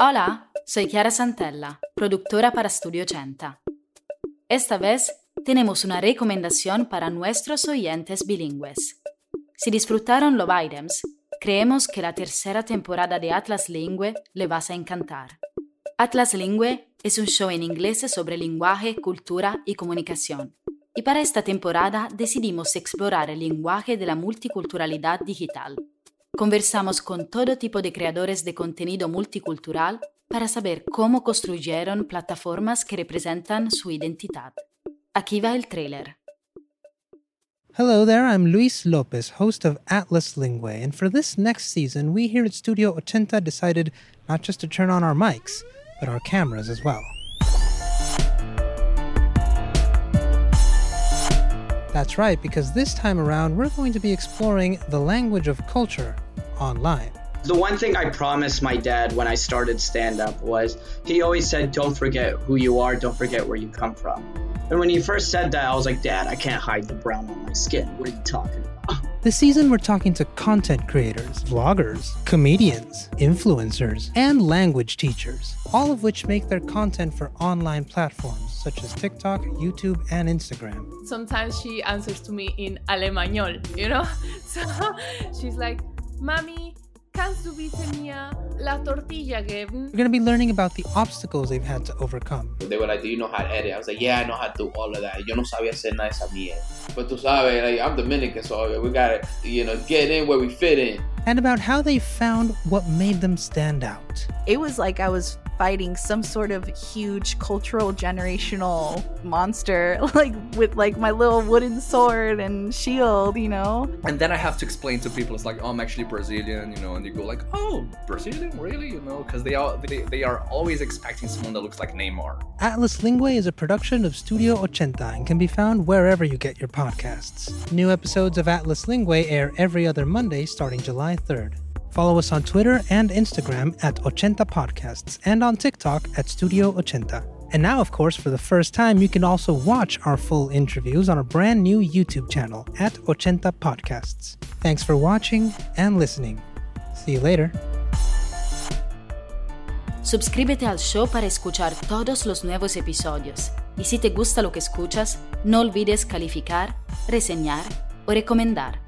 Hola, soy Chiara Santella, productora para Studio 80. Esta vez tenemos una recomendación para nuestros oyentes bilingües. Si disfrutaron Love Items, creemos que la tercera temporada de Atlas Lingue le vas a encantar. Atlas Lingue es un show en inglés sobre lenguaje, cultura y comunicación. Y para esta temporada decidimos explorar el lenguaje de la multiculturalidad digital Conversamos con todo tipo de creadores de contenido multicultural para saber cómo construyeron plataformas que representan su identidad. Aquí va el trailer. Hello there, I'm Luis Lopez, host of Atlas Linguae, and for this next season, we here at Studio Ochenta decided not just to turn on our mics, but our cameras as well. That's right, because this time around, we're going to be exploring the language of culture online. The one thing I promised my dad when I started stand up was he always said, Don't forget who you are, don't forget where you come from. And when he first said that, I was like, Dad, I can't hide the brown on my skin. What are you talking about? This season, we're talking to content creators, vloggers, comedians, influencers, and language teachers, all of which make their content for online platforms such as TikTok, YouTube, and Instagram. Sometimes she answers to me in Alemanol, you know? So she's like, Mami, kannst du bitte mir la tortilla geben? We're going to be learning about the obstacles they've had to overcome. They were like, do you know how to edit? I was like, yeah, I know how to do all of that. Yo no sabía hacer nada de esa mierda. But tú sabes, like, I'm Dominican, so we got to, you know, get in where we fit in. And about how they found what made them stand out. It was like I was fighting some sort of huge cultural generational monster like with like my little wooden sword and shield you know? And then i have to explain to people it's like oh i'm actually brazilian you know and they go like oh brazilian really? You know because they are they, they are always expecting someone that looks like neymar. Atlas lingue is a production of studio ochenta and can be found wherever you get your podcasts. New episodes of atlas linguae air every other monday starting july 3rd Follow us on Twitter and Instagram at Ochenta Podcasts and on TikTok at Studio Ochenta. And now, of course, for the first time, you can also watch our full interviews on our brand new YouTube channel at Ochenta Podcasts. Thanks for watching and listening. See you later. Suscríbete al show para escuchar todos los nuevos episodios. Y si te gusta lo que escuchas, no olvides calificar, reseñar o recomendar.